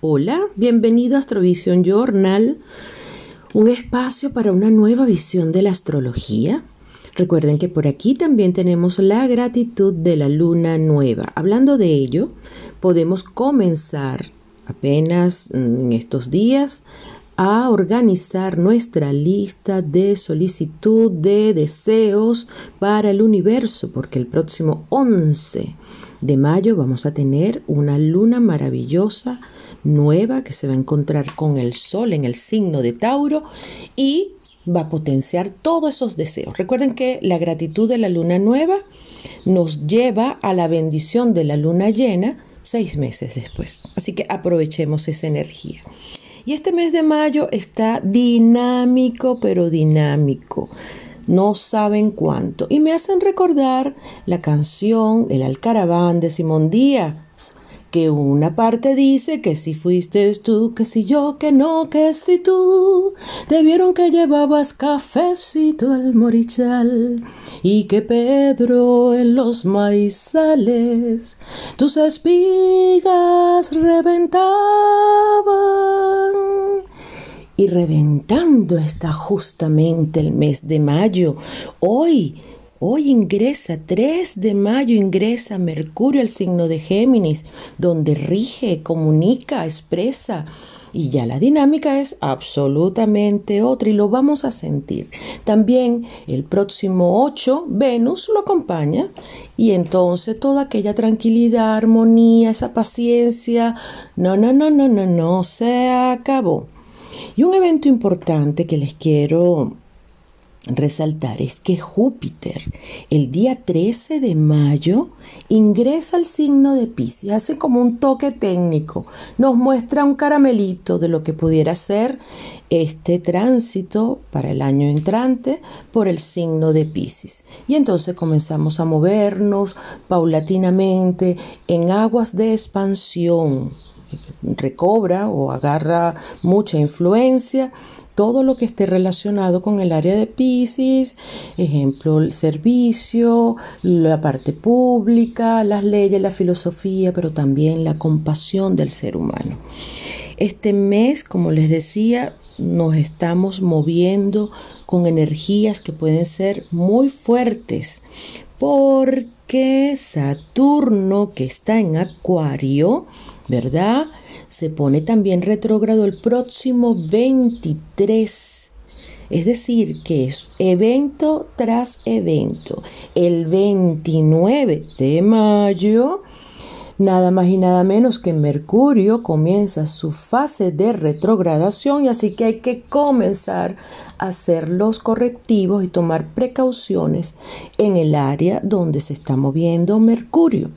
Hola, bienvenido a Astrovisión Journal, un espacio para una nueva visión de la astrología. Recuerden que por aquí también tenemos la gratitud de la luna nueva. Hablando de ello, podemos comenzar apenas en estos días a organizar nuestra lista de solicitud de deseos para el universo, porque el próximo 11 de mayo vamos a tener una luna maravillosa nueva que se va a encontrar con el Sol en el signo de Tauro y va a potenciar todos esos deseos. Recuerden que la gratitud de la luna nueva nos lleva a la bendición de la luna llena seis meses después. Así que aprovechemos esa energía. Y este mes de mayo está dinámico, pero dinámico. No saben cuánto. Y me hacen recordar la canción El Alcaraván de Simón Díaz que una parte dice que si fuiste tú, que si yo, que no, que si tú, te vieron que llevabas cafecito al morichal y que Pedro en los maizales tus espigas reventaban. Y reventando está justamente el mes de mayo. Hoy Hoy ingresa, 3 de mayo ingresa Mercurio al signo de Géminis, donde rige, comunica, expresa. Y ya la dinámica es absolutamente otra y lo vamos a sentir. También el próximo 8, Venus lo acompaña y entonces toda aquella tranquilidad, armonía, esa paciencia, no, no, no, no, no, no, se acabó. Y un evento importante que les quiero resaltar es que Júpiter el día 13 de mayo ingresa al signo de Pisces, hace como un toque técnico, nos muestra un caramelito de lo que pudiera ser este tránsito para el año entrante por el signo de Pisces. Y entonces comenzamos a movernos paulatinamente en aguas de expansión, recobra o agarra mucha influencia todo lo que esté relacionado con el área de Pisces, ejemplo, el servicio, la parte pública, las leyes, la filosofía, pero también la compasión del ser humano. Este mes, como les decía, nos estamos moviendo con energías que pueden ser muy fuertes, porque Saturno, que está en Acuario, ¿verdad? se pone también retrógrado el próximo 23. Es decir, que es evento tras evento. El 29 de mayo, nada más y nada menos que Mercurio comienza su fase de retrogradación y así que hay que comenzar a hacer los correctivos y tomar precauciones en el área donde se está moviendo Mercurio.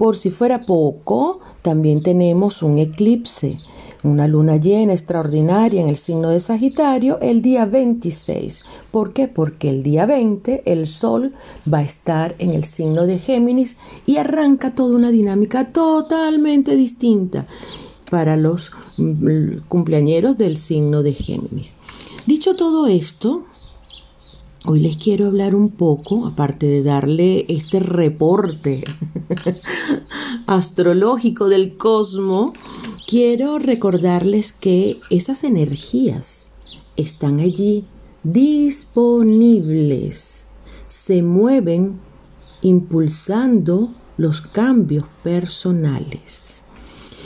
Por si fuera poco, también tenemos un eclipse, una luna llena extraordinaria en el signo de Sagitario el día 26. ¿Por qué? Porque el día 20 el Sol va a estar en el signo de Géminis y arranca toda una dinámica totalmente distinta para los mm, cumpleañeros del signo de Géminis. Dicho todo esto, Hoy les quiero hablar un poco, aparte de darle este reporte astrológico del cosmos, quiero recordarles que esas energías están allí disponibles, se mueven impulsando los cambios personales.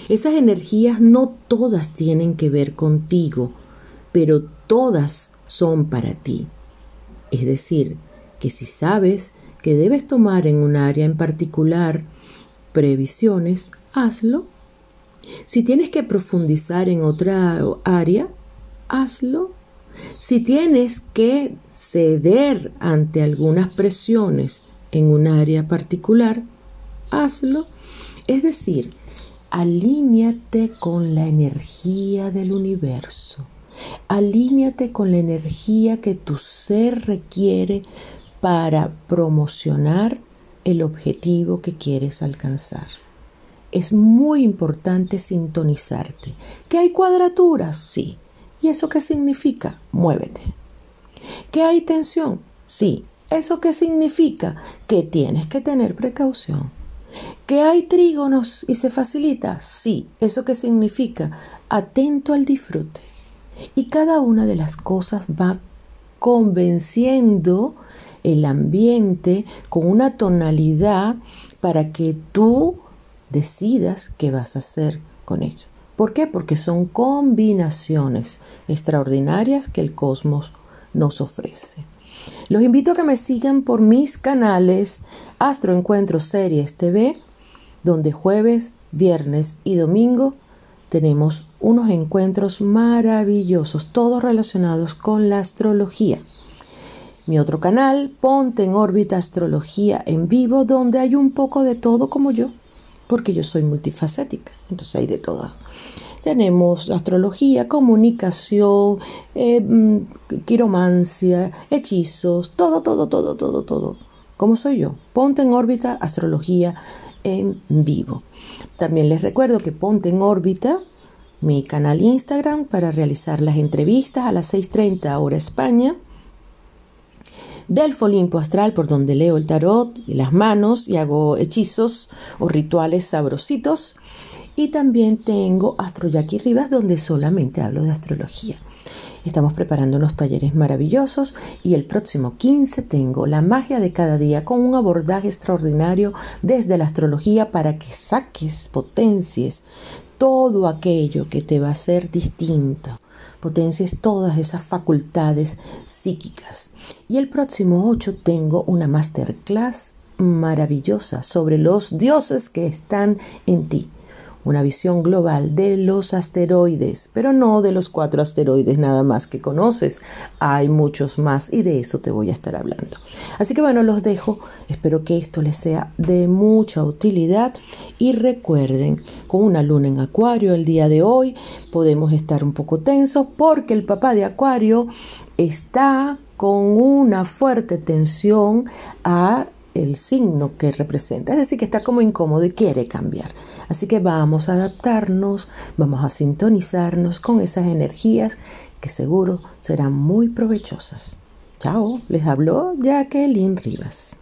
Esas energías no todas tienen que ver contigo, pero todas son para ti. Es decir, que si sabes que debes tomar en un área en particular previsiones, hazlo. Si tienes que profundizar en otra área, hazlo. Si tienes que ceder ante algunas presiones en un área particular, hazlo. Es decir, alíñate con la energía del universo. Alíñate con la energía que tu ser requiere para promocionar el objetivo que quieres alcanzar. Es muy importante sintonizarte. ¿Que hay cuadraturas? Sí. ¿Y eso qué significa? Muévete. ¿Que hay tensión? Sí. ¿Eso qué significa? Que tienes que tener precaución. ¿Que hay trígonos y se facilita? Sí. ¿Eso qué significa? Atento al disfrute. Y cada una de las cosas va convenciendo el ambiente con una tonalidad para que tú decidas qué vas a hacer con ello. ¿Por qué? Porque son combinaciones extraordinarias que el cosmos nos ofrece. Los invito a que me sigan por mis canales Astro Encuentro Series TV, donde jueves, viernes y domingo tenemos unos encuentros maravillosos, todos relacionados con la astrología. Mi otro canal, Ponte en órbita Astrología en vivo, donde hay un poco de todo como yo, porque yo soy multifacética, entonces hay de todo. Tenemos astrología, comunicación, eh, mm, quiromancia, hechizos, todo, todo, todo, todo, todo. Como soy yo, Ponte en órbita Astrología en vivo. También les recuerdo que Ponte en órbita mi canal Instagram para realizar las entrevistas a las 6.30 hora España del Olimpo Astral, por donde leo el tarot y las manos y hago hechizos o rituales sabrositos. Y también tengo Astro Jackie Rivas, donde solamente hablo de astrología. Estamos preparando unos talleres maravillosos y el próximo 15 tengo la magia de cada día con un abordaje extraordinario desde la astrología para que saques, potencies todo aquello que te va a hacer distinto potencies todas esas facultades psíquicas. Y el próximo 8 tengo una masterclass maravillosa sobre los dioses que están en ti una visión global de los asteroides, pero no de los cuatro asteroides nada más que conoces. Hay muchos más y de eso te voy a estar hablando. Así que bueno, los dejo. Espero que esto les sea de mucha utilidad y recuerden, con una luna en acuario el día de hoy podemos estar un poco tensos porque el papá de acuario está con una fuerte tensión a el signo que representa, es decir, que está como incómodo y quiere cambiar. Así que vamos a adaptarnos, vamos a sintonizarnos con esas energías que seguro serán muy provechosas. Chao, les habló Jacqueline Rivas.